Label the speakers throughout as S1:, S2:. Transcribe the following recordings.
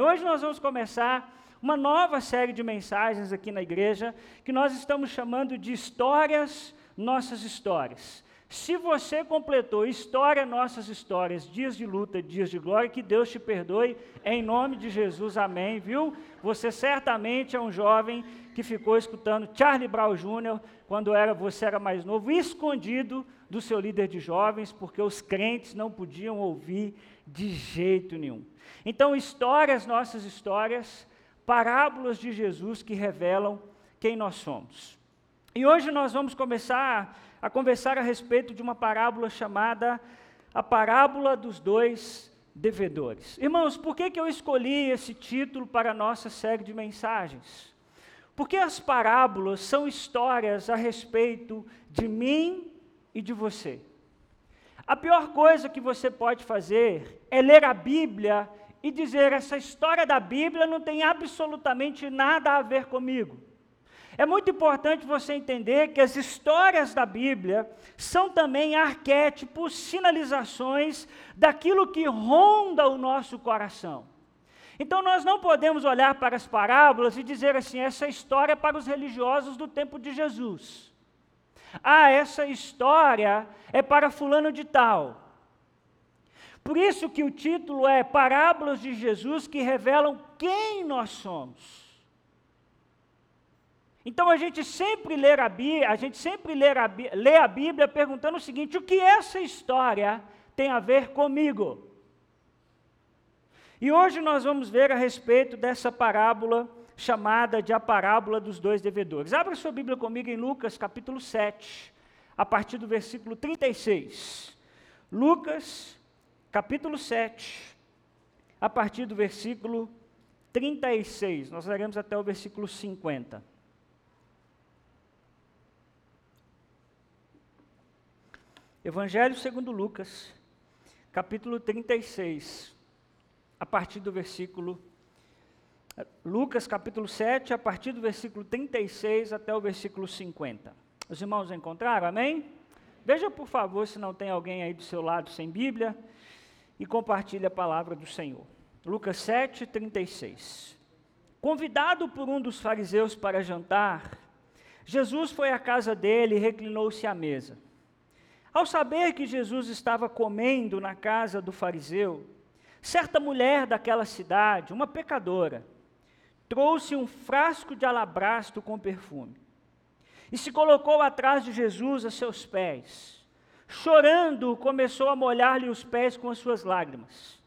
S1: Hoje nós vamos começar uma nova série de mensagens aqui na igreja, que nós estamos chamando de Histórias, Nossas Histórias. Se você completou História, Nossas Histórias, Dias de Luta, Dias de Glória, que Deus te perdoe, em nome de Jesus, amém, viu? Você certamente é um jovem que ficou escutando Charlie Brown Jr. quando era, você era mais novo, escondido do seu líder de jovens, porque os crentes não podiam ouvir de jeito nenhum. Então, histórias, nossas histórias, parábolas de Jesus que revelam quem nós somos. E hoje nós vamos começar a conversar a respeito de uma parábola chamada a parábola dos dois devedores. Irmãos, por que, que eu escolhi esse título para a nossa série de mensagens? Porque as parábolas são histórias a respeito de mim e de você. A pior coisa que você pode fazer é ler a Bíblia e dizer: essa história da Bíblia não tem absolutamente nada a ver comigo. É muito importante você entender que as histórias da Bíblia são também arquétipos, sinalizações daquilo que ronda o nosso coração. Então nós não podemos olhar para as parábolas e dizer assim: essa história é para os religiosos do tempo de Jesus. Ah, essa história é para fulano de tal. Por isso que o título é Parábolas de Jesus que revelam quem nós somos. Então a gente sempre lê a Bíblia, a gente sempre lê a, lê a Bíblia perguntando o seguinte: o que essa história tem a ver comigo? E hoje nós vamos ver a respeito dessa parábola chamada de a parábola dos dois devedores. Abra sua Bíblia comigo em Lucas capítulo 7, a partir do versículo 36. Lucas capítulo 7, a partir do versículo 36. Nós leremos até o versículo 50. Evangelho segundo Lucas, capítulo 36, a partir do versículo Lucas capítulo 7, a partir do versículo 36 até o versículo 50. Os irmãos encontraram? Amém? Veja, por favor, se não tem alguém aí do seu lado sem Bíblia e compartilhe a palavra do Senhor. Lucas 7, 36. Convidado por um dos fariseus para jantar, Jesus foi à casa dele e reclinou-se à mesa. Ao saber que Jesus estava comendo na casa do fariseu, certa mulher daquela cidade, uma pecadora, trouxe um frasco de alabastro com perfume e se colocou atrás de Jesus a seus pés. Chorando, começou a molhar-lhe os pés com as suas lágrimas.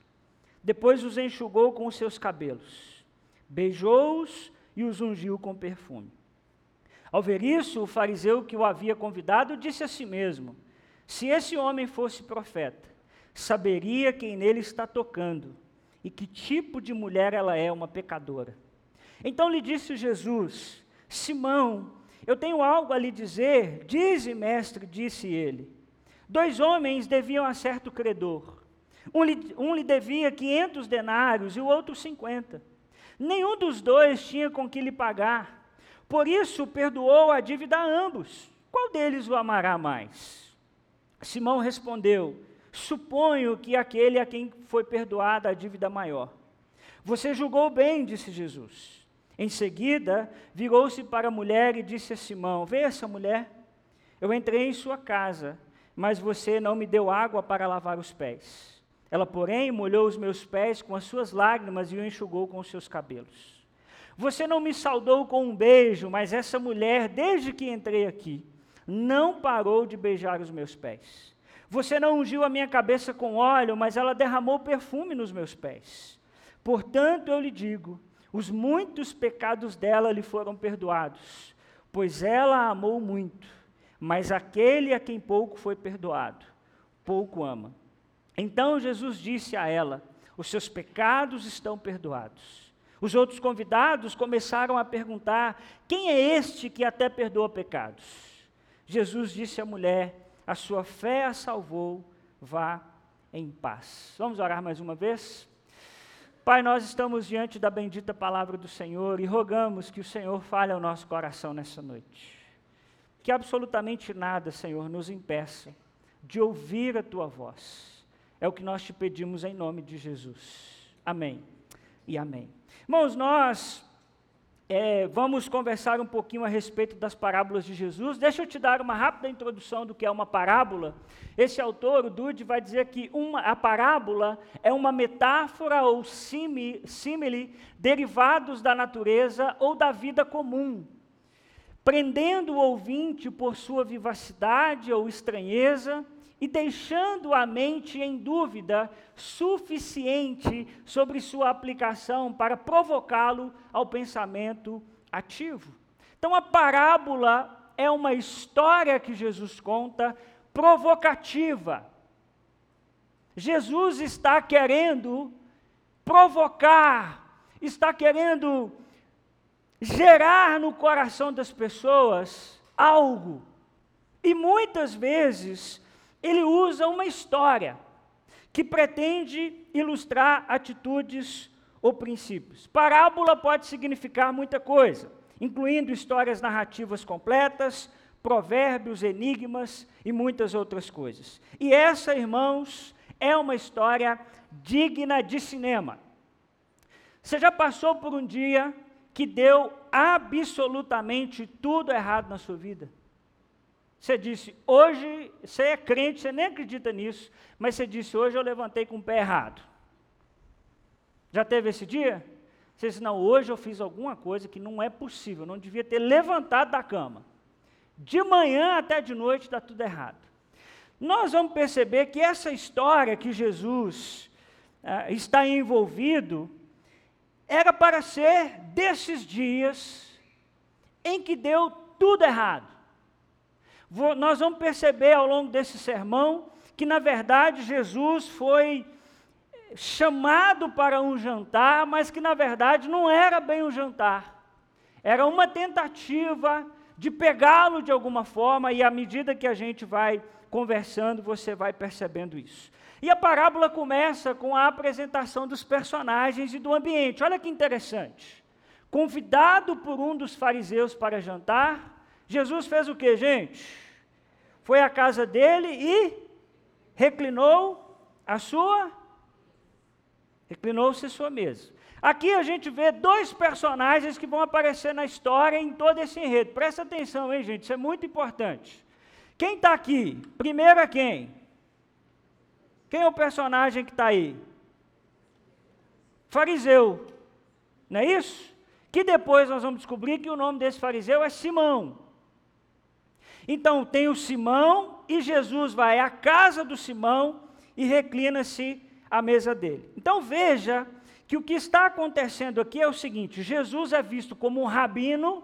S1: Depois os enxugou com os seus cabelos, beijou-os e os ungiu com perfume. Ao ver isso, o fariseu que o havia convidado disse a si mesmo: se esse homem fosse profeta, saberia quem nele está tocando e que tipo de mulher ela é, uma pecadora. Então lhe disse Jesus: Simão, eu tenho algo a lhe dizer. Dize, mestre, disse ele. Dois homens deviam a certo credor. Um lhe, um lhe devia quinhentos denários e o outro cinquenta. Nenhum dos dois tinha com que lhe pagar. Por isso perdoou a dívida a ambos. Qual deles o amará mais? Simão respondeu: Suponho que aquele a quem foi perdoada a dívida maior. Você julgou bem, disse Jesus. Em seguida, virou-se para a mulher e disse a Simão: Vê essa mulher? Eu entrei em sua casa, mas você não me deu água para lavar os pés. Ela, porém, molhou os meus pés com as suas lágrimas e o enxugou com os seus cabelos. Você não me saudou com um beijo, mas essa mulher, desde que entrei aqui, não parou de beijar os meus pés. Você não ungiu a minha cabeça com óleo, mas ela derramou perfume nos meus pés. Portanto, eu lhe digo: os muitos pecados dela lhe foram perdoados, pois ela amou muito. Mas aquele a quem pouco foi perdoado, pouco ama. Então Jesus disse a ela: Os seus pecados estão perdoados. Os outros convidados começaram a perguntar: Quem é este que até perdoa pecados? Jesus disse à mulher: A sua fé a salvou, vá em paz. Vamos orar mais uma vez? Pai, nós estamos diante da bendita palavra do Senhor e rogamos que o Senhor fale ao nosso coração nessa noite. Que absolutamente nada, Senhor, nos impeça de ouvir a tua voz. É o que nós te pedimos em nome de Jesus. Amém. e amém. Irmãos, nós é, vamos conversar um pouquinho a respeito das parábolas de Jesus. Deixa eu te dar uma rápida introdução do que é uma parábola. Esse autor, o Dude, vai dizer que uma, a parábola é uma metáfora ou símile derivados da natureza ou da vida comum, prendendo o ouvinte por sua vivacidade ou estranheza e deixando a mente em dúvida suficiente sobre sua aplicação para provocá-lo ao pensamento ativo. Então, a parábola é uma história que Jesus conta provocativa. Jesus está querendo provocar, está querendo gerar no coração das pessoas algo. E muitas vezes ele usa uma história que pretende ilustrar atitudes ou princípios. Parábola pode significar muita coisa, incluindo histórias narrativas completas, provérbios, enigmas e muitas outras coisas. E essa, irmãos, é uma história digna de cinema. Você já passou por um dia que deu absolutamente tudo errado na sua vida? Você disse, hoje, você é crente, você nem acredita nisso, mas você disse, hoje eu levantei com o pé errado. Já teve esse dia? Você disse, não, hoje eu fiz alguma coisa que não é possível, não devia ter levantado da cama. De manhã até de noite está tudo errado. Nós vamos perceber que essa história que Jesus ah, está envolvido era para ser desses dias em que deu tudo errado nós vamos perceber ao longo desse sermão que, na verdade, Jesus foi chamado para um jantar, mas que, na verdade, não era bem um jantar. Era uma tentativa de pegá-lo de alguma forma, e à medida que a gente vai conversando, você vai percebendo isso. E a parábola começa com a apresentação dos personagens e do ambiente. Olha que interessante. Convidado por um dos fariseus para jantar, Jesus fez o que, gente? Foi à casa dele e reclinou a sua reclinou-se sua mesa. Aqui a gente vê dois personagens que vão aparecer na história em todo esse enredo. Presta atenção, hein, gente? Isso é muito importante. Quem está aqui? Primeiro é quem? Quem é o personagem que está aí? Fariseu. Não é isso? Que depois nós vamos descobrir que o nome desse fariseu é Simão. Então tem o Simão e Jesus vai à casa do Simão e reclina-se à mesa dele. Então veja que o que está acontecendo aqui é o seguinte: Jesus é visto como um rabino,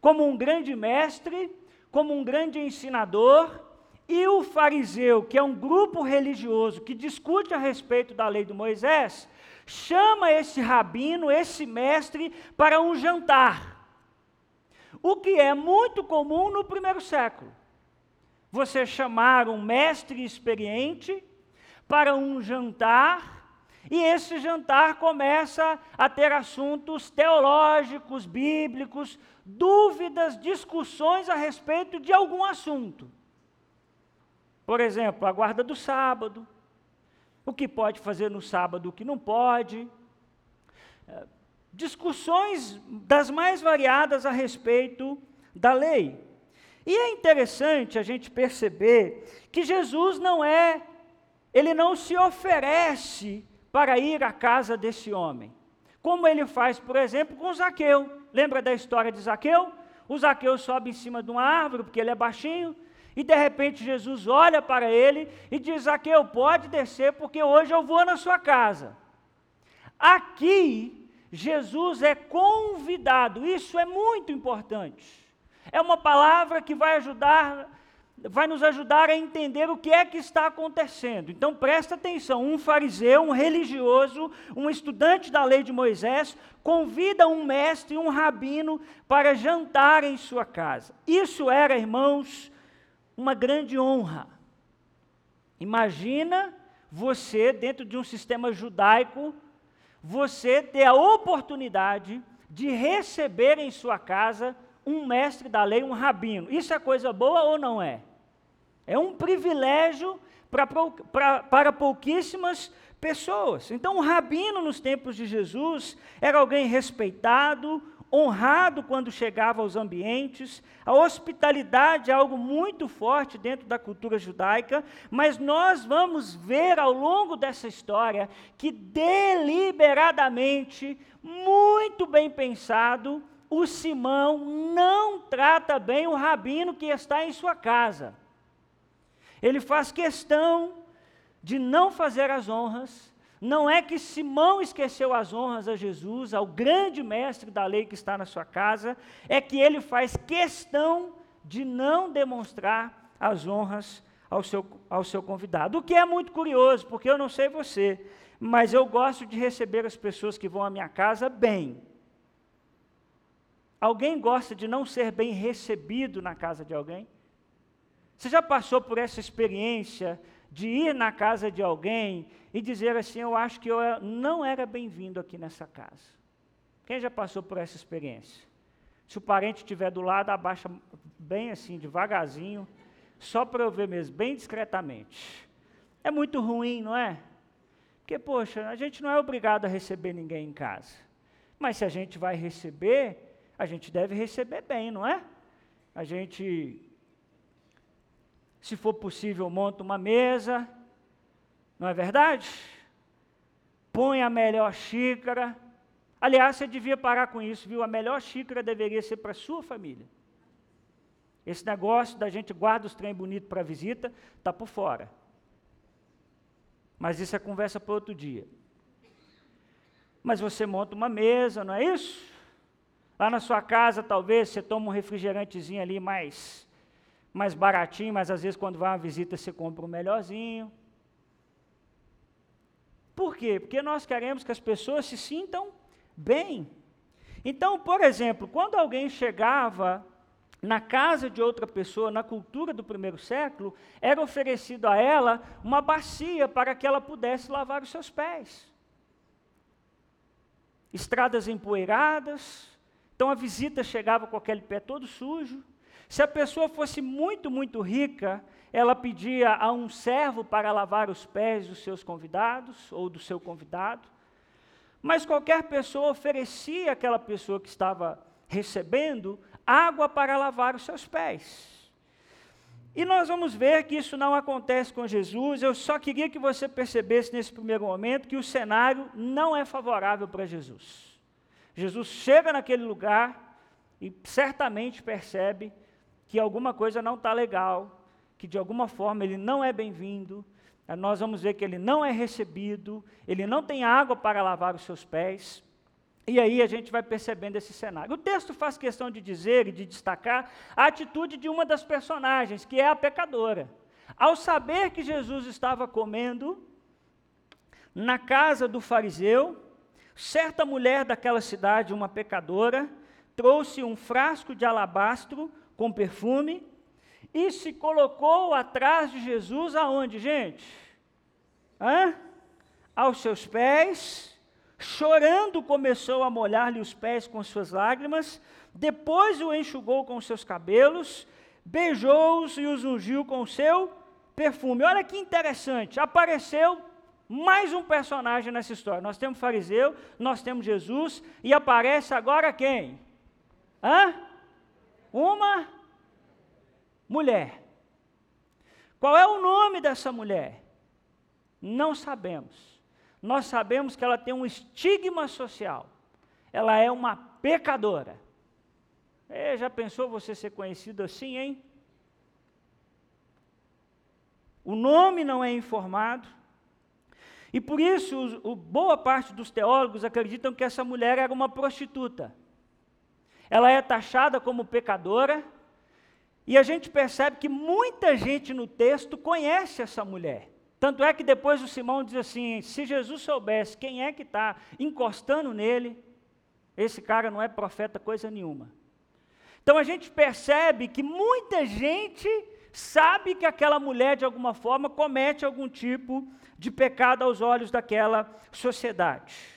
S1: como um grande mestre, como um grande ensinador, e o fariseu, que é um grupo religioso que discute a respeito da lei de Moisés, chama esse rabino, esse mestre, para um jantar o que é muito comum no primeiro século. Você chamar um mestre experiente para um jantar, e esse jantar começa a ter assuntos teológicos, bíblicos, dúvidas, discussões a respeito de algum assunto. Por exemplo, a guarda do sábado, o que pode fazer no sábado, o que não pode discussões das mais variadas a respeito da lei. E é interessante a gente perceber que Jesus não é, ele não se oferece para ir à casa desse homem. Como ele faz, por exemplo, com Zaqueu. Lembra da história de Zaqueu? O Zaqueu sobe em cima de uma árvore, porque ele é baixinho, e de repente Jesus olha para ele e diz: Zaqueu, pode descer, porque hoje eu vou na sua casa. Aqui, Jesus é convidado, isso é muito importante. É uma palavra que vai ajudar, vai nos ajudar a entender o que é que está acontecendo. Então presta atenção: um fariseu, um religioso, um estudante da lei de Moisés, convida um mestre, um rabino, para jantar em sua casa. Isso era, irmãos, uma grande honra. Imagina você, dentro de um sistema judaico, você ter a oportunidade de receber em sua casa um mestre da lei, um rabino. Isso é coisa boa ou não é? É um privilégio para, para pouquíssimas pessoas. Então, o rabino nos tempos de Jesus era alguém respeitado, honrado quando chegava aos ambientes. A hospitalidade é algo muito forte dentro da cultura judaica, mas nós vamos ver ao longo dessa história que deliberadamente, muito bem pensado, o Simão não trata bem o rabino que está em sua casa. Ele faz questão de não fazer as honras. Não é que Simão esqueceu as honras a Jesus, ao grande mestre da lei que está na sua casa, é que ele faz questão de não demonstrar as honras ao seu, ao seu convidado. O que é muito curioso, porque eu não sei você, mas eu gosto de receber as pessoas que vão à minha casa bem. Alguém gosta de não ser bem recebido na casa de alguém? Você já passou por essa experiência de ir na casa de alguém e dizer assim: Eu acho que eu não era bem-vindo aqui nessa casa? Quem já passou por essa experiência? Se o parente estiver do lado, abaixa bem assim, devagarzinho, só para eu ver mesmo, bem discretamente. É muito ruim, não é? Porque, poxa, a gente não é obrigado a receber ninguém em casa. Mas se a gente vai receber, a gente deve receber bem, não é? A gente se for possível, monta uma mesa, não é verdade? Põe a melhor xícara. Aliás, você devia parar com isso, viu? A melhor xícara deveria ser para a sua família. Esse negócio da gente guarda os trem bonitos para visita, está por fora. Mas isso é conversa para outro dia. Mas você monta uma mesa, não é isso? Lá na sua casa, talvez, você toma um refrigerantezinho ali mais mais baratinho, mas às vezes quando vai uma visita você compra um melhorzinho. Por quê? Porque nós queremos que as pessoas se sintam bem. Então, por exemplo, quando alguém chegava na casa de outra pessoa, na cultura do primeiro século, era oferecido a ela uma bacia para que ela pudesse lavar os seus pés. Estradas empoeiradas, então a visita chegava com aquele pé todo sujo. Se a pessoa fosse muito, muito rica, ela pedia a um servo para lavar os pés dos seus convidados ou do seu convidado. Mas qualquer pessoa oferecia àquela pessoa que estava recebendo água para lavar os seus pés. E nós vamos ver que isso não acontece com Jesus. Eu só queria que você percebesse nesse primeiro momento que o cenário não é favorável para Jesus. Jesus chega naquele lugar e certamente percebe que alguma coisa não está legal, que de alguma forma ele não é bem-vindo, nós vamos ver que ele não é recebido, ele não tem água para lavar os seus pés. E aí a gente vai percebendo esse cenário. O texto faz questão de dizer e de destacar a atitude de uma das personagens, que é a pecadora. Ao saber que Jesus estava comendo na casa do fariseu, certa mulher daquela cidade, uma pecadora, trouxe um frasco de alabastro com perfume e se colocou atrás de Jesus aonde, gente? Hã? Aos seus pés, chorando começou a molhar-lhe os pés com suas lágrimas, depois o enxugou com seus cabelos, beijou-os e os ungiu com seu perfume. Olha que interessante, apareceu mais um personagem nessa história. Nós temos fariseu, nós temos Jesus, e aparece agora quem? Hã? Uma mulher. Qual é o nome dessa mulher? Não sabemos. Nós sabemos que ela tem um estigma social. Ela é uma pecadora. É, já pensou você ser conhecido assim, hein? O nome não é informado. E por isso, o, o, boa parte dos teólogos acreditam que essa mulher era uma prostituta ela é taxada como pecadora, e a gente percebe que muita gente no texto conhece essa mulher. Tanto é que depois o Simão diz assim: se Jesus soubesse quem é que está encostando nele, esse cara não é profeta coisa nenhuma. Então a gente percebe que muita gente sabe que aquela mulher, de alguma forma, comete algum tipo de pecado aos olhos daquela sociedade.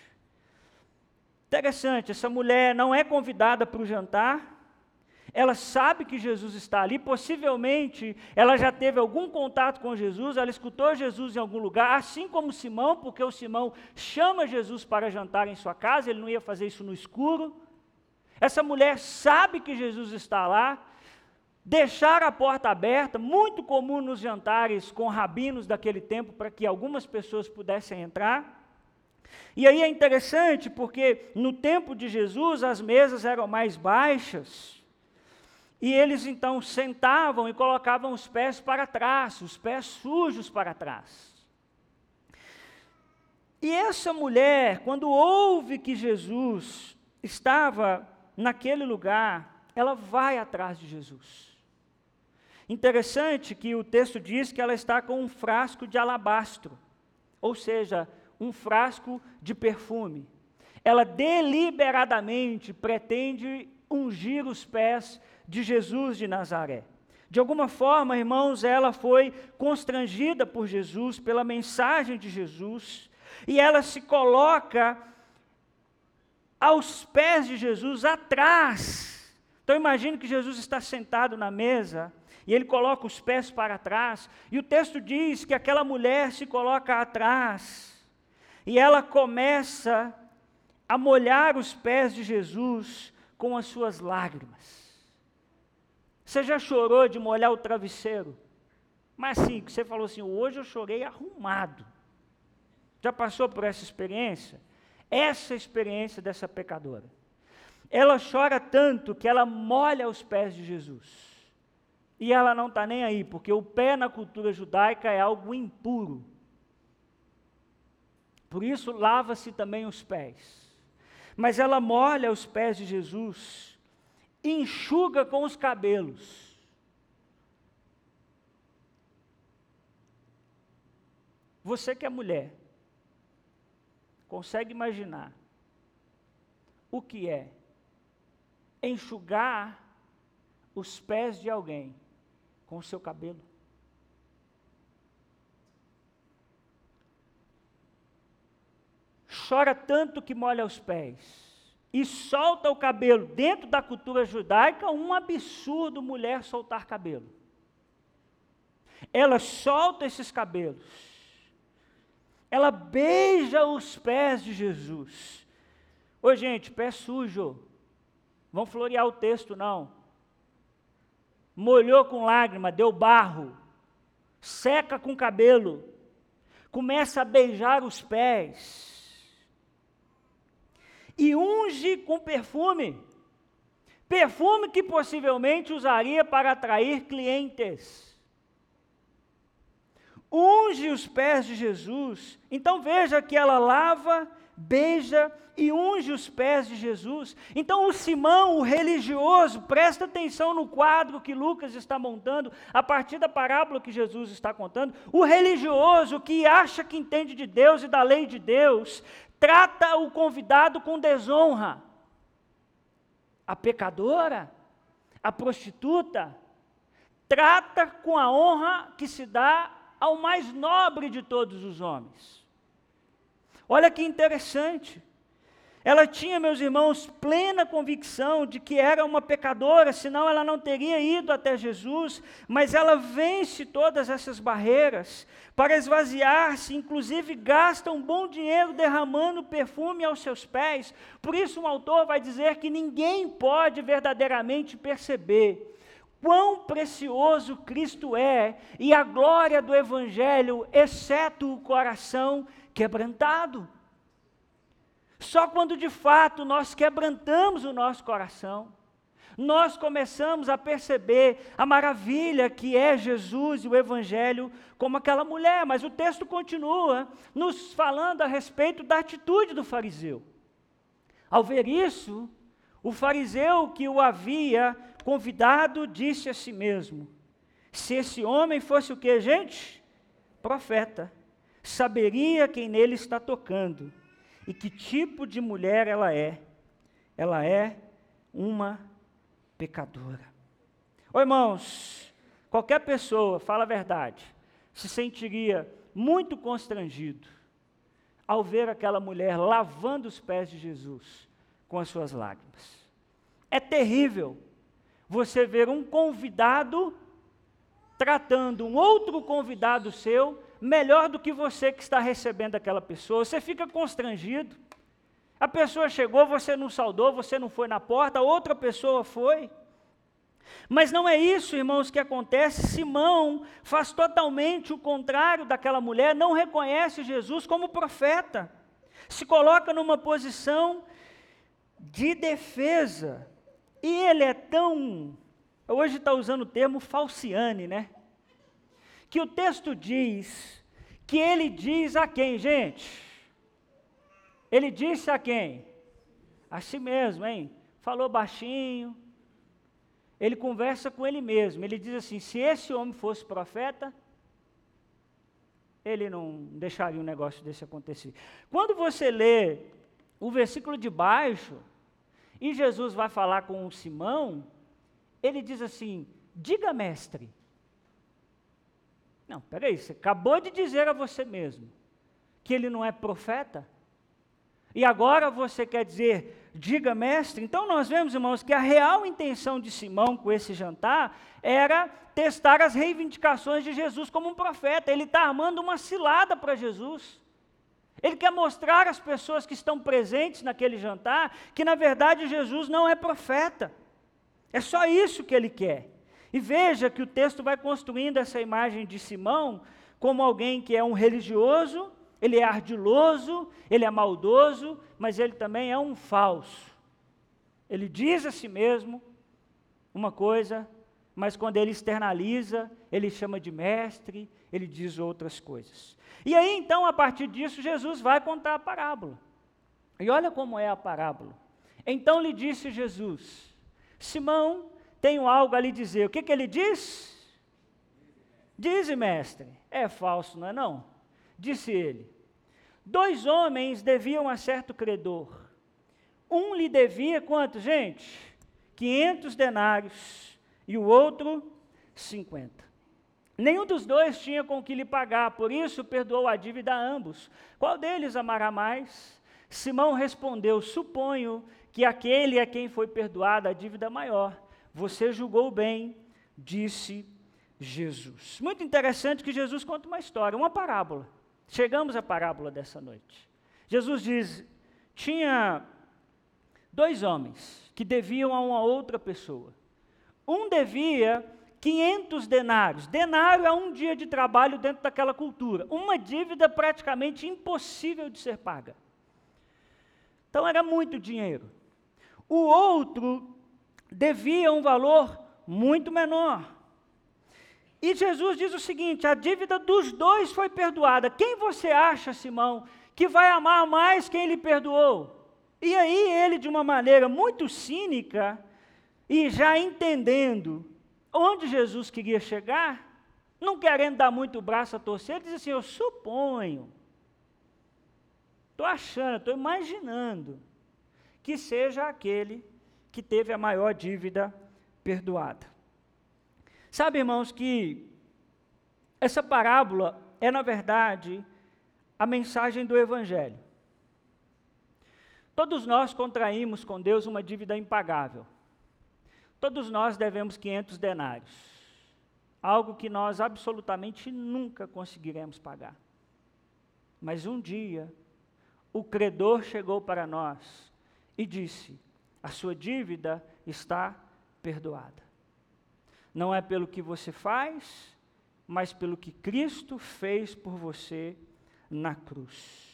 S1: Interessante, essa mulher não é convidada para o jantar, ela sabe que Jesus está ali, possivelmente ela já teve algum contato com Jesus, ela escutou Jesus em algum lugar, assim como Simão, porque o Simão chama Jesus para jantar em sua casa, ele não ia fazer isso no escuro. Essa mulher sabe que Jesus está lá, deixar a porta aberta, muito comum nos jantares com rabinos daquele tempo, para que algumas pessoas pudessem entrar. E aí é interessante porque no tempo de Jesus as mesas eram mais baixas, e eles então sentavam e colocavam os pés para trás, os pés sujos para trás. E essa mulher, quando ouve que Jesus estava naquele lugar, ela vai atrás de Jesus. Interessante que o texto diz que ela está com um frasco de alabastro, ou seja, um frasco de perfume. Ela deliberadamente pretende ungir os pés de Jesus de Nazaré. De alguma forma, irmãos, ela foi constrangida por Jesus, pela mensagem de Jesus, e ela se coloca aos pés de Jesus, atrás. Então imagine que Jesus está sentado na mesa, e ele coloca os pés para trás, e o texto diz que aquela mulher se coloca atrás, e ela começa a molhar os pés de Jesus com as suas lágrimas. Você já chorou de molhar o travesseiro? Mas sim, você falou assim, hoje eu chorei arrumado. Já passou por essa experiência? Essa experiência dessa pecadora. Ela chora tanto que ela molha os pés de Jesus. E ela não está nem aí, porque o pé na cultura judaica é algo impuro. Por isso, lava-se também os pés. Mas ela molha os pés de Jesus enxuga com os cabelos. Você que é mulher, consegue imaginar o que é enxugar os pés de alguém com o seu cabelo? Chora tanto que molha os pés e solta o cabelo. Dentro da cultura judaica, um absurdo mulher soltar cabelo. Ela solta esses cabelos. Ela beija os pés de Jesus. Ô gente, pé sujo. Vão florear o texto, não. Molhou com lágrima, deu barro. Seca com cabelo. Começa a beijar os pés e unge com perfume. Perfume que possivelmente usaria para atrair clientes. Unge os pés de Jesus. Então veja que ela lava, beija e unge os pés de Jesus. Então o Simão, o religioso, presta atenção no quadro que Lucas está montando a partir da parábola que Jesus está contando. O religioso que acha que entende de Deus e da lei de Deus, trata o convidado com desonra. A pecadora, a prostituta, trata com a honra que se dá ao mais nobre de todos os homens. Olha que interessante. Ela tinha, meus irmãos, plena convicção de que era uma pecadora, senão ela não teria ido até Jesus, mas ela vence todas essas barreiras para esvaziar-se, inclusive gasta um bom dinheiro derramando perfume aos seus pés. Por isso, um autor vai dizer que ninguém pode verdadeiramente perceber quão precioso Cristo é e a glória do Evangelho, exceto o coração quebrantado. Só quando de fato nós quebrantamos o nosso coração, nós começamos a perceber a maravilha que é Jesus e o Evangelho, como aquela mulher. Mas o texto continua nos falando a respeito da atitude do fariseu. Ao ver isso, o fariseu que o havia convidado disse a si mesmo: Se esse homem fosse o que, gente? Profeta, saberia quem nele está tocando e que tipo de mulher ela é. Ela é uma pecadora. Ô irmãos, qualquer pessoa, fala a verdade, se sentiria muito constrangido ao ver aquela mulher lavando os pés de Jesus com as suas lágrimas. É terrível. você ver um convidado tratando um outro convidado seu melhor do que você que está recebendo aquela pessoa. Você fica constrangido. A pessoa chegou, você não saudou, você não foi na porta, outra pessoa foi. Mas não é isso, irmãos, que acontece. Simão faz totalmente o contrário daquela mulher, não reconhece Jesus como profeta, se coloca numa posição de defesa. E ele é tão. Hoje está usando o termo falciane, né? Que o texto diz que ele diz a quem, gente? Ele disse a quem? A si mesmo, hein? Falou baixinho. Ele conversa com ele mesmo. Ele diz assim: se esse homem fosse profeta, ele não deixaria um negócio desse acontecer. Quando você lê o versículo de baixo, e Jesus vai falar com o Simão, ele diz assim: diga, mestre. Não, peraí, você acabou de dizer a você mesmo que ele não é profeta? E agora você quer dizer, diga mestre? Então nós vemos, irmãos, que a real intenção de Simão com esse jantar era testar as reivindicações de Jesus como um profeta. Ele está armando uma cilada para Jesus. Ele quer mostrar às pessoas que estão presentes naquele jantar que, na verdade, Jesus não é profeta. É só isso que ele quer. E veja que o texto vai construindo essa imagem de Simão como alguém que é um religioso, ele é ardiloso, ele é maldoso, mas ele também é um falso. Ele diz a si mesmo uma coisa, mas quando ele externaliza, ele chama de mestre, ele diz outras coisas. E aí então, a partir disso, Jesus vai contar a parábola. E olha como é a parábola. Então lhe disse Jesus: Simão, tenho algo a lhe dizer. O que, que ele diz? Dize, mestre. É falso, não é não? Disse ele: Dois homens deviam a certo credor. Um lhe devia quanto, gente? 500 denários e o outro 50. Nenhum dos dois tinha com que lhe pagar, por isso perdoou a dívida a ambos. Qual deles amará mais? Simão respondeu: Suponho que aquele a quem foi perdoada a dívida maior. Você julgou bem, disse Jesus. Muito interessante que Jesus conta uma história, uma parábola. Chegamos à parábola dessa noite. Jesus diz: tinha dois homens que deviam a uma outra pessoa. Um devia 500 denários. Denário é um dia de trabalho dentro daquela cultura. Uma dívida praticamente impossível de ser paga. Então era muito dinheiro. O outro devia um valor muito menor. E Jesus diz o seguinte: a dívida dos dois foi perdoada. Quem você acha, Simão, que vai amar mais quem lhe perdoou? E aí ele, de uma maneira muito cínica, e já entendendo onde Jesus queria chegar, não querendo dar muito braço a torcer, diz assim: Eu suponho, estou achando, estou imaginando, que seja aquele que teve a maior dívida perdoada. Sabe, irmãos, que essa parábola é, na verdade, a mensagem do Evangelho. Todos nós contraímos com Deus uma dívida impagável. Todos nós devemos 500 denários, algo que nós absolutamente nunca conseguiremos pagar. Mas um dia, o credor chegou para nós e disse: A sua dívida está perdoada. Não é pelo que você faz, mas pelo que Cristo fez por você na cruz.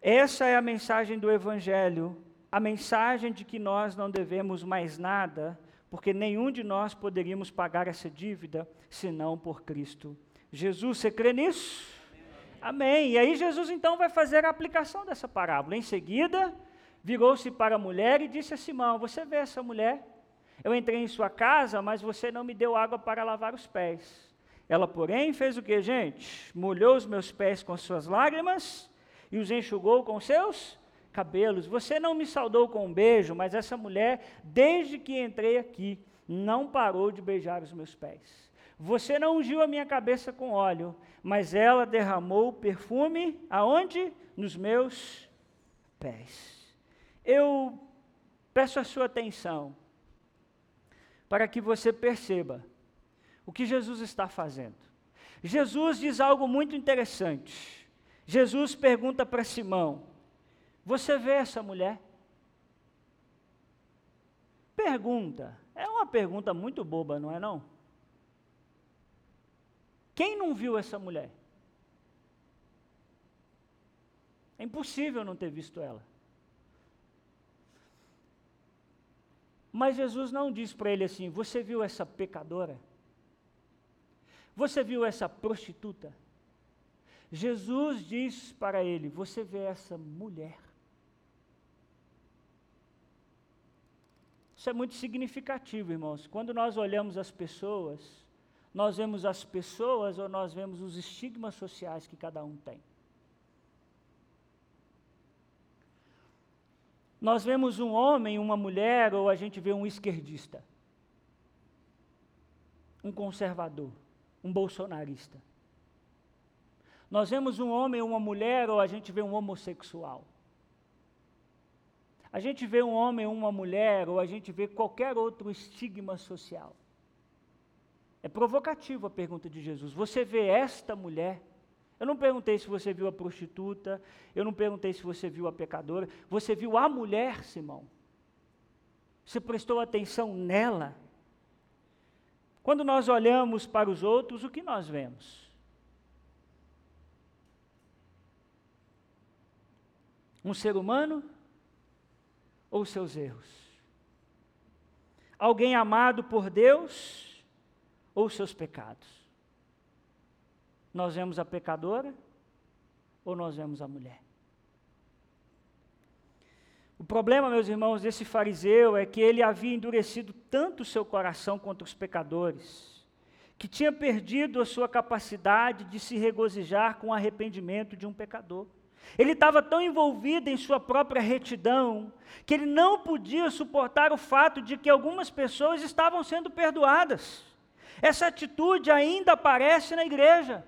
S1: Essa é a mensagem do Evangelho, a mensagem de que nós não devemos mais nada, porque nenhum de nós poderíamos pagar essa dívida senão por Cristo Jesus. Você crê nisso? Amém. E aí Jesus então vai fazer a aplicação dessa parábola. Em seguida, virou-se para a mulher e disse a Simão: Você vê essa mulher? Eu entrei em sua casa, mas você não me deu água para lavar os pés. Ela, porém, fez o que, gente? Molhou os meus pés com suas lágrimas e os enxugou com seus cabelos. Você não me saudou com um beijo, mas essa mulher, desde que entrei aqui, não parou de beijar os meus pés. Você não ungiu a minha cabeça com óleo, mas ela derramou perfume aonde? Nos meus pés. Eu peço a sua atenção. para que você perceba o que Jesus está fazendo. Jesus diz algo muito interessante. Jesus pergunta para Simão: Você vê essa mulher? Pergunta. É uma pergunta muito boba, não é não? Quem não viu essa mulher? É impossível não ter visto ela. Mas Jesus não diz para ele assim: Você viu essa pecadora? Você viu essa prostituta? Jesus diz para ele: Você vê essa mulher? Isso é muito significativo, irmãos. Quando nós olhamos as pessoas, nós vemos as pessoas ou nós vemos os estigmas sociais que cada um tem. Nós vemos um homem, uma mulher, ou a gente vê um esquerdista, um conservador, um bolsonarista. Nós vemos um homem, uma mulher, ou a gente vê um homossexual. A gente vê um homem, uma mulher, ou a gente vê qualquer outro estigma social. É provocativo a pergunta de Jesus. Você vê esta mulher? Eu não perguntei se você viu a prostituta, eu não perguntei se você viu a pecadora, você viu a mulher, Simão. Você prestou atenção nela. Quando nós olhamos para os outros, o que nós vemos? Um ser humano ou seus erros? Alguém amado por Deus ou seus pecados? Nós vemos a pecadora ou nós vemos a mulher? O problema, meus irmãos, desse fariseu é que ele havia endurecido tanto o seu coração contra os pecadores, que tinha perdido a sua capacidade de se regozijar com o arrependimento de um pecador. Ele estava tão envolvido em sua própria retidão, que ele não podia suportar o fato de que algumas pessoas estavam sendo perdoadas. Essa atitude ainda aparece na igreja.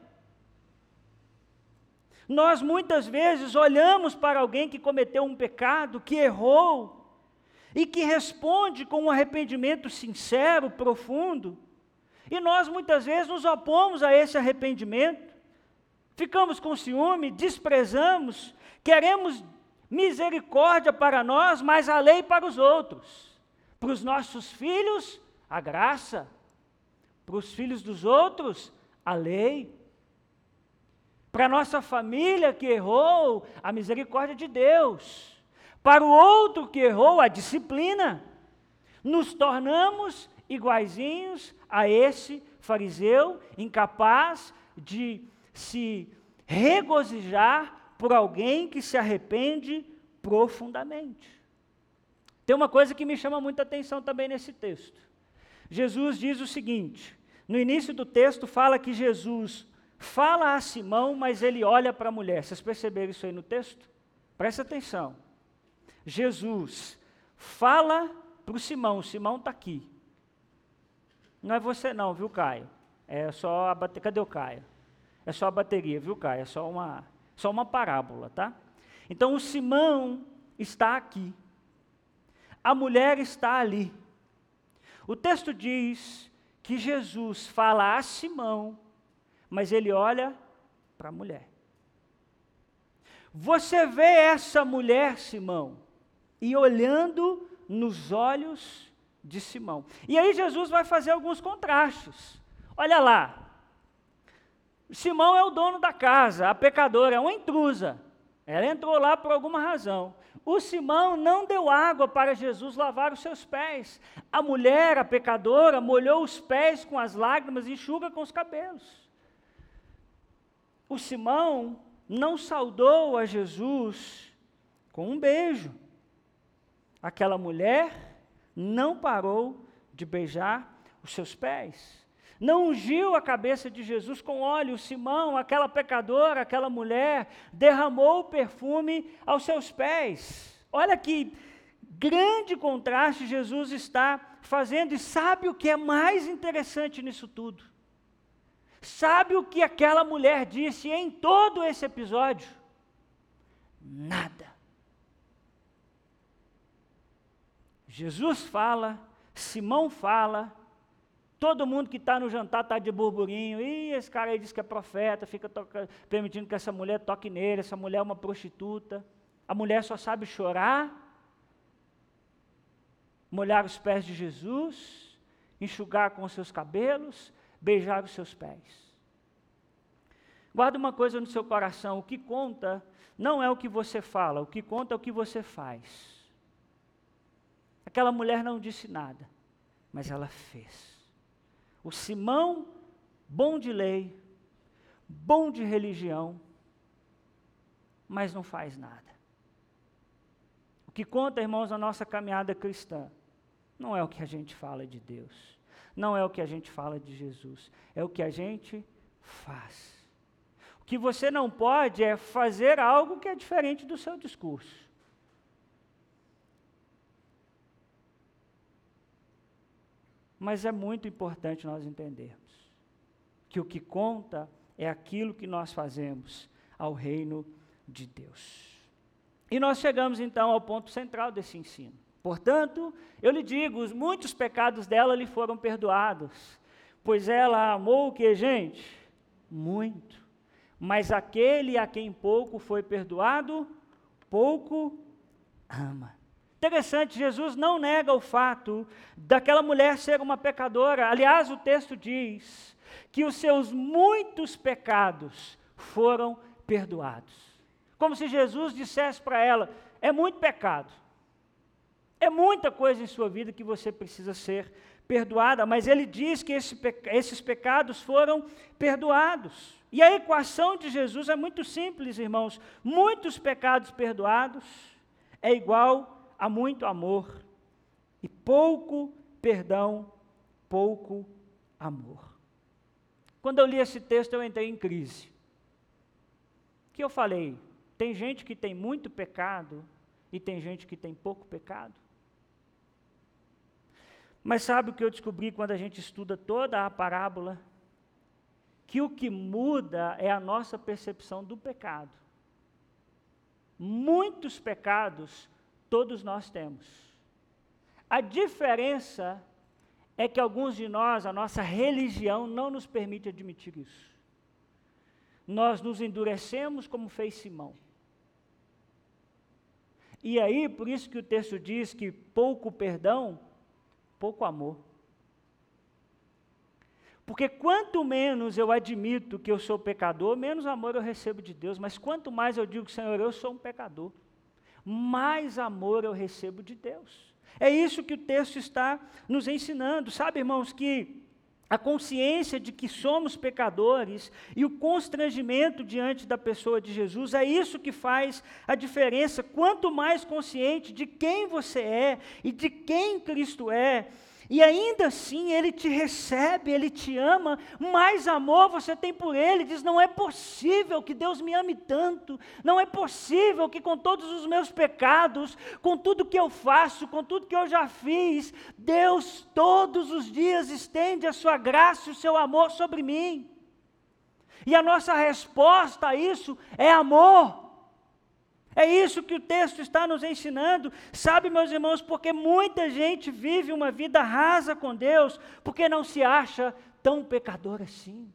S1: Nós muitas vezes olhamos para alguém que cometeu um pecado, que errou, e que responde com um arrependimento sincero, profundo, e nós muitas vezes nos opomos a esse arrependimento, ficamos com ciúme, desprezamos, queremos misericórdia para nós, mas a lei para os outros. Para os nossos filhos, a graça, para os filhos dos outros, a lei. Para nossa família que errou, a misericórdia de Deus. Para o outro que errou, a disciplina. Nos tornamos iguaizinhos a esse fariseu, incapaz de se regozijar por alguém que se arrepende profundamente. Tem uma coisa que me chama muita atenção também nesse texto. Jesus diz o seguinte: no início do texto fala que Jesus fala a Simão, mas ele olha para a mulher. Vocês perceberam isso aí no texto? Presta atenção. Jesus fala para o Simão, Simão está aqui. Não é você não, viu, Caio? É só a bateria. Cadê o Caio? É só a bateria, viu, Caio? É só uma, só uma parábola, tá? Então o Simão está aqui. A mulher está ali. O texto diz que Jesus fala a Simão mas ele olha para a mulher. Você vê essa mulher, Simão, e olhando nos olhos de Simão. E aí Jesus vai fazer alguns contrastes. Olha lá. Simão é o dono da casa, a pecadora é uma intrusa. Ela entrou lá por alguma razão. O Simão não deu água para Jesus lavar os seus pés. A mulher, a pecadora, molhou os pés com as lágrimas e enxuga com os cabelos o Simão não saudou a Jesus com um beijo. Aquela mulher não parou de beijar os seus pés. Não ungiu a cabeça de Jesus com óleo. Simão, aquela pecadora, aquela mulher, derramou o perfume aos seus pés. Olha que grande contraste Jesus está fazendo. E sabe o que é mais interessante nisso tudo? Sabe o que aquela mulher disse em todo esse episódio? Nada. Jesus fala, Simão fala, todo mundo que está no jantar está de burburinho, e esse cara aí diz que é profeta, fica toca, permitindo que essa mulher toque nele, essa mulher é uma prostituta. A mulher só sabe chorar, molhar os pés de Jesus, enxugar com os seus cabelos, beijar os seus pés. Guarda uma coisa no seu coração: o que conta não é o que você fala, o que conta é o que você faz. Aquela mulher não disse nada, mas ela fez. O Simão, bom de lei, bom de religião, mas não faz nada. O que conta, irmãos, na nossa caminhada cristã não é o que a gente fala de Deus, não é o que a gente fala de Jesus, é o que a gente faz. O que você não pode é fazer algo que é diferente do seu discurso. Mas é muito importante nós entendermos que o que conta é aquilo que nós fazemos ao reino de Deus. E nós chegamos então ao ponto central desse ensino. Portanto, eu lhe digo, os muitos pecados dela lhe foram perdoados, pois ela amou o que, gente? Muito. Mas aquele a quem pouco foi perdoado, pouco ama. Interessante, Jesus não nega o fato daquela mulher ser uma pecadora. Aliás, o texto diz que os seus muitos pecados foram perdoados. Como se Jesus dissesse para ela: é muito pecado, é muita coisa em sua vida que você precisa ser perdoada, mas ele diz que esse, esses pecados foram perdoados. E a equação de Jesus é muito simples, irmãos. Muitos pecados perdoados é igual há muito amor e pouco perdão, pouco amor. Quando eu li esse texto, eu entrei em crise. Que eu falei? Tem gente que tem muito pecado e tem gente que tem pouco pecado. Mas sabe o que eu descobri quando a gente estuda toda a parábola? Que o que muda é a nossa percepção do pecado. Muitos pecados todos nós temos. A diferença é que alguns de nós, a nossa religião não nos permite admitir isso. Nós nos endurecemos como fez Simão. E aí, por isso que o texto diz que pouco perdão, pouco amor. Porque quanto menos eu admito que eu sou pecador, menos amor eu recebo de Deus. Mas quanto mais eu digo, Senhor, eu sou um pecador mais amor eu recebo de Deus. É isso que o texto está nos ensinando. Sabe, irmãos, que a consciência de que somos pecadores e o constrangimento diante da pessoa de Jesus é isso que faz a diferença. Quanto mais consciente de quem você é e de quem Cristo é, e ainda assim ele te recebe, ele te ama, mais amor você tem por ele. Diz: não é possível que Deus me ame tanto, não é possível que com todos os meus pecados, com tudo que eu faço, com tudo que eu já fiz, Deus todos os dias estende a sua graça e o seu amor sobre mim. E a nossa resposta a isso é amor. É isso que o texto está nos ensinando. Sabe, meus irmãos, porque muita gente vive uma vida rasa com Deus, porque não se acha tão pecador assim.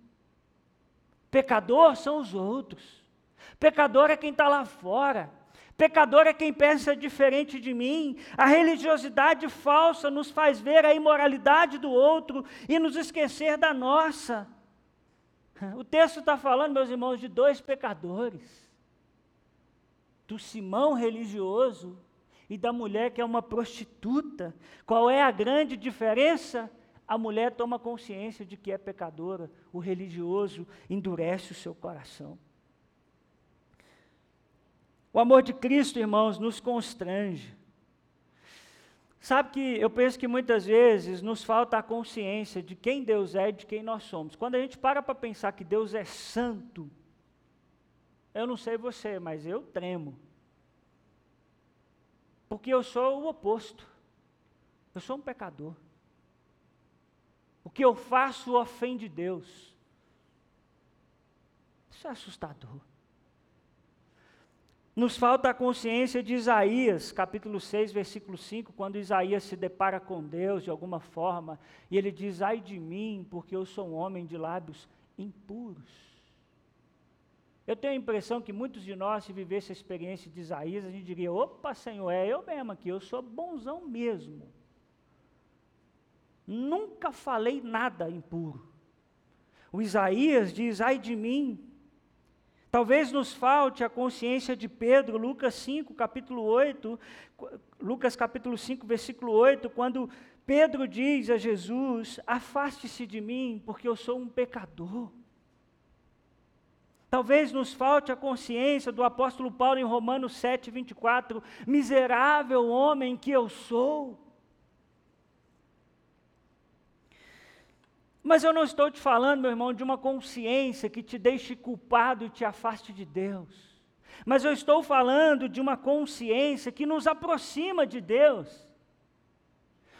S1: Pecador são os outros. Pecador é quem está lá fora. Pecador é quem pensa diferente de mim. A religiosidade falsa nos faz ver a imoralidade do outro e nos esquecer da nossa. O texto está falando, meus irmãos, de dois pecadores do Simão religioso e da mulher que é uma prostituta. Qual é a grande diferença? A mulher toma consciência de que é pecadora, o religioso endurece o seu coração. O amor de Cristo, irmãos, nos constrange. Sabe que eu penso que muitas vezes nos falta a consciência de quem Deus é e de quem nós somos. Quando a gente para para pensar que Deus é santo, eu não sei você, mas eu tremo. Porque eu sou o oposto. Eu sou um pecador. O que eu faço ofende Deus. Isso é assustador. Nos falta a consciência de Isaías, capítulo 6, versículo 5, quando Isaías se depara com Deus de alguma forma, e ele diz: Ai de mim, porque eu sou um homem de lábios impuros. Eu tenho a impressão que muitos de nós, se vivesse a experiência de Isaías, a gente diria: opa, Senhor, é eu mesmo aqui, eu sou bonzão mesmo. Nunca falei nada impuro. O Isaías diz: ai de mim. Talvez nos falte a consciência de Pedro, Lucas 5, capítulo 8, Lucas capítulo 5, versículo 8, quando Pedro diz a Jesus: Afaste-se de mim, porque eu sou um pecador. Talvez nos falte a consciência do apóstolo Paulo em Romanos 7, 24: Miserável homem que eu sou. Mas eu não estou te falando, meu irmão, de uma consciência que te deixe culpado e te afaste de Deus. Mas eu estou falando de uma consciência que nos aproxima de Deus.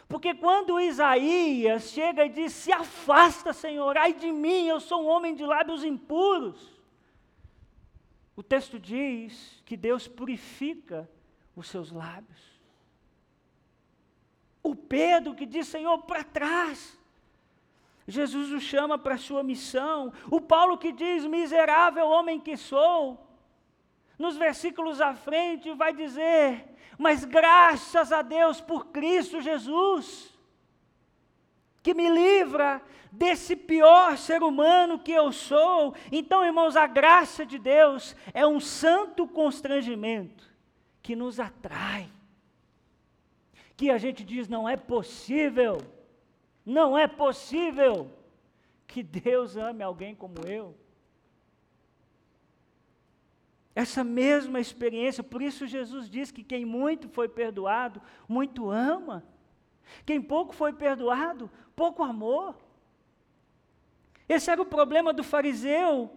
S1: Porque quando Isaías chega e diz: Se afasta, Senhor, ai de mim, eu sou um homem de lábios impuros. O texto diz que Deus purifica os seus lábios. O Pedro que diz: Senhor, para trás. Jesus o chama para a sua missão. O Paulo que diz: Miserável homem que sou. Nos versículos à frente vai dizer: Mas graças a Deus por Cristo Jesus, que me livra desse pior ser humano que eu sou. Então, irmãos, a graça de Deus é um santo constrangimento que nos atrai. Que a gente diz: não é possível, não é possível que Deus ame alguém como eu. Essa mesma experiência, por isso Jesus diz que quem muito foi perdoado, muito ama. Quem pouco foi perdoado, pouco amor. Esse era o problema do fariseu.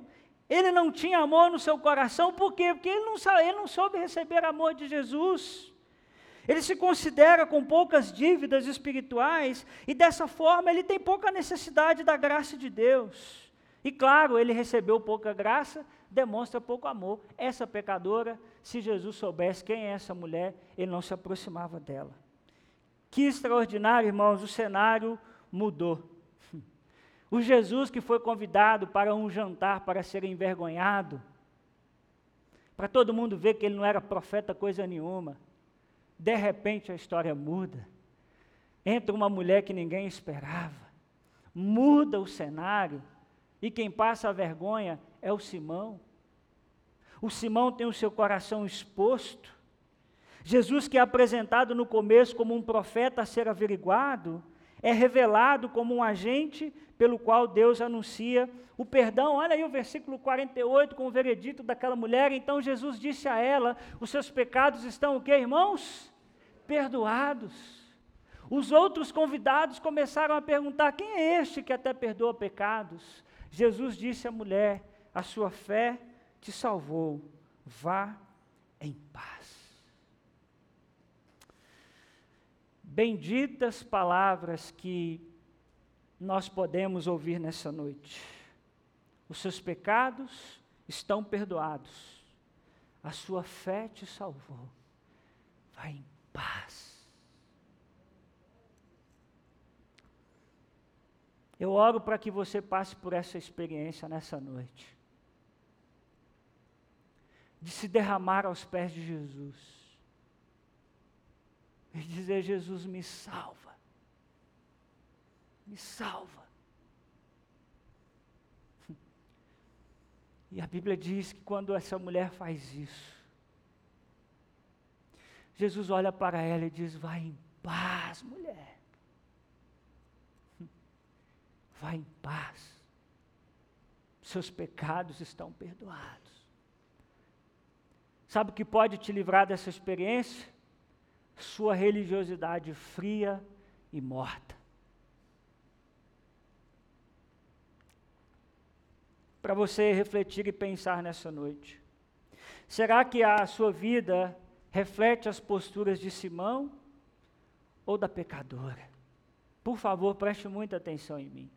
S1: Ele não tinha amor no seu coração, por quê? Porque ele não, ele não soube receber amor de Jesus. Ele se considera com poucas dívidas espirituais e dessa forma ele tem pouca necessidade da graça de Deus. E claro, ele recebeu pouca graça, demonstra pouco amor. Essa pecadora, se Jesus soubesse quem é essa mulher, ele não se aproximava dela. Que extraordinário, irmãos, o cenário mudou. O Jesus que foi convidado para um jantar para ser envergonhado, para todo mundo ver que ele não era profeta coisa nenhuma. De repente a história muda. Entra uma mulher que ninguém esperava. Muda o cenário. E quem passa a vergonha é o Simão. O Simão tem o seu coração exposto. Jesus, que é apresentado no começo como um profeta a ser averiguado, é revelado como um agente pelo qual Deus anuncia o perdão. Olha aí o versículo 48 com o veredito daquela mulher. Então Jesus disse a ela: Os seus pecados estão o que, irmãos? Perdoados. Os outros convidados começaram a perguntar: Quem é este que até perdoa pecados? Jesus disse à mulher: A sua fé te salvou. Vá em paz. Benditas palavras que nós podemos ouvir nessa noite. Os seus pecados estão perdoados, a sua fé te salvou. Vai em paz. Eu oro para que você passe por essa experiência nessa noite. De se derramar aos pés de Jesus e dizer: Jesus, me salva. Me salva. E a Bíblia diz que quando essa mulher faz isso, Jesus olha para ela e diz: Vai em paz, mulher. Vai em paz. Seus pecados estão perdoados. Sabe o que pode te livrar dessa experiência? Sua religiosidade fria e morta. Para você refletir e pensar nessa noite. Será que a sua vida reflete as posturas de Simão ou da pecadora? Por favor, preste muita atenção em mim.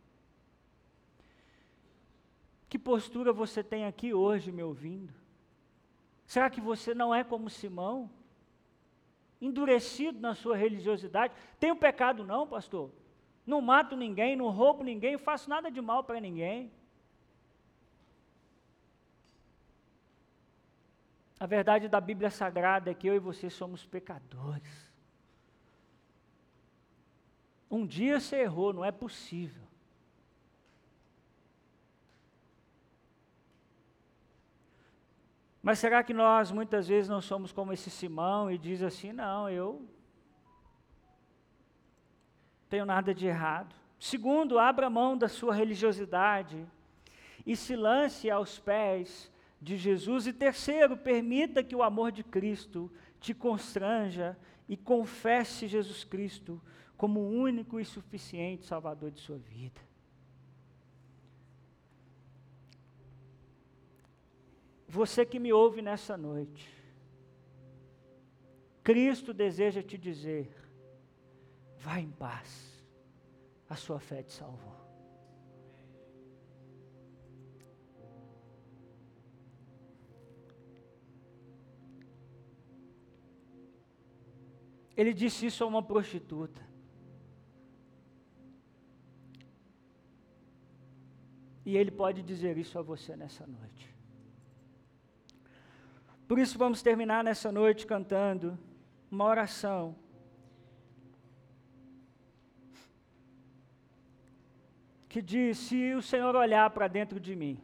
S1: Que postura você tem aqui hoje me ouvindo? Será que você não é como Simão? Endurecido na sua religiosidade? Tenho pecado não, pastor? Não mato ninguém, não roubo ninguém, faço nada de mal para ninguém. A verdade da Bíblia Sagrada é que eu e você somos pecadores. Um dia você errou, não é possível. Mas será que nós muitas vezes não somos como esse Simão e diz assim: não, eu tenho nada de errado. Segundo, abra mão da sua religiosidade e se lance aos pés de Jesus. E terceiro, permita que o amor de Cristo te constranja e confesse Jesus Cristo como o único e suficiente Salvador de sua vida. Você que me ouve nessa noite, Cristo deseja te dizer: vá em paz, a sua fé te salvou. Ele disse isso a uma prostituta. E ele pode dizer isso a você nessa noite. Por isso, vamos terminar nessa noite cantando uma oração. Que diz: Se o Senhor olhar para dentro de mim,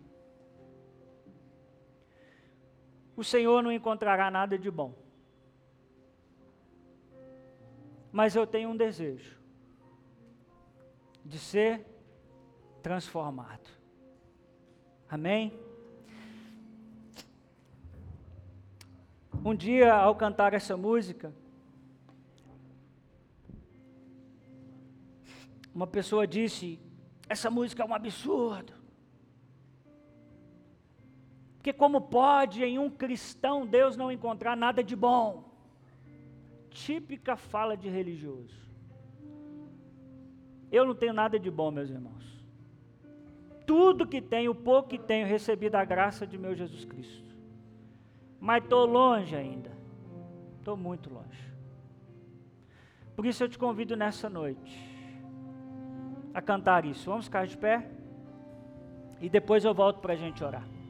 S1: o Senhor não encontrará nada de bom. Mas eu tenho um desejo de ser transformado. Amém? Um dia, ao cantar essa música, uma pessoa disse: Essa música é um absurdo. Porque, como pode em um cristão Deus não encontrar nada de bom? Típica fala de religioso. Eu não tenho nada de bom, meus irmãos. Tudo que tenho, o pouco que tenho, recebi da graça de meu Jesus Cristo mas estou longe ainda. Estou muito longe. Por isso eu te convido nessa noite a cantar isso. Vamos ficar de pé? E depois eu volto para a gente orar.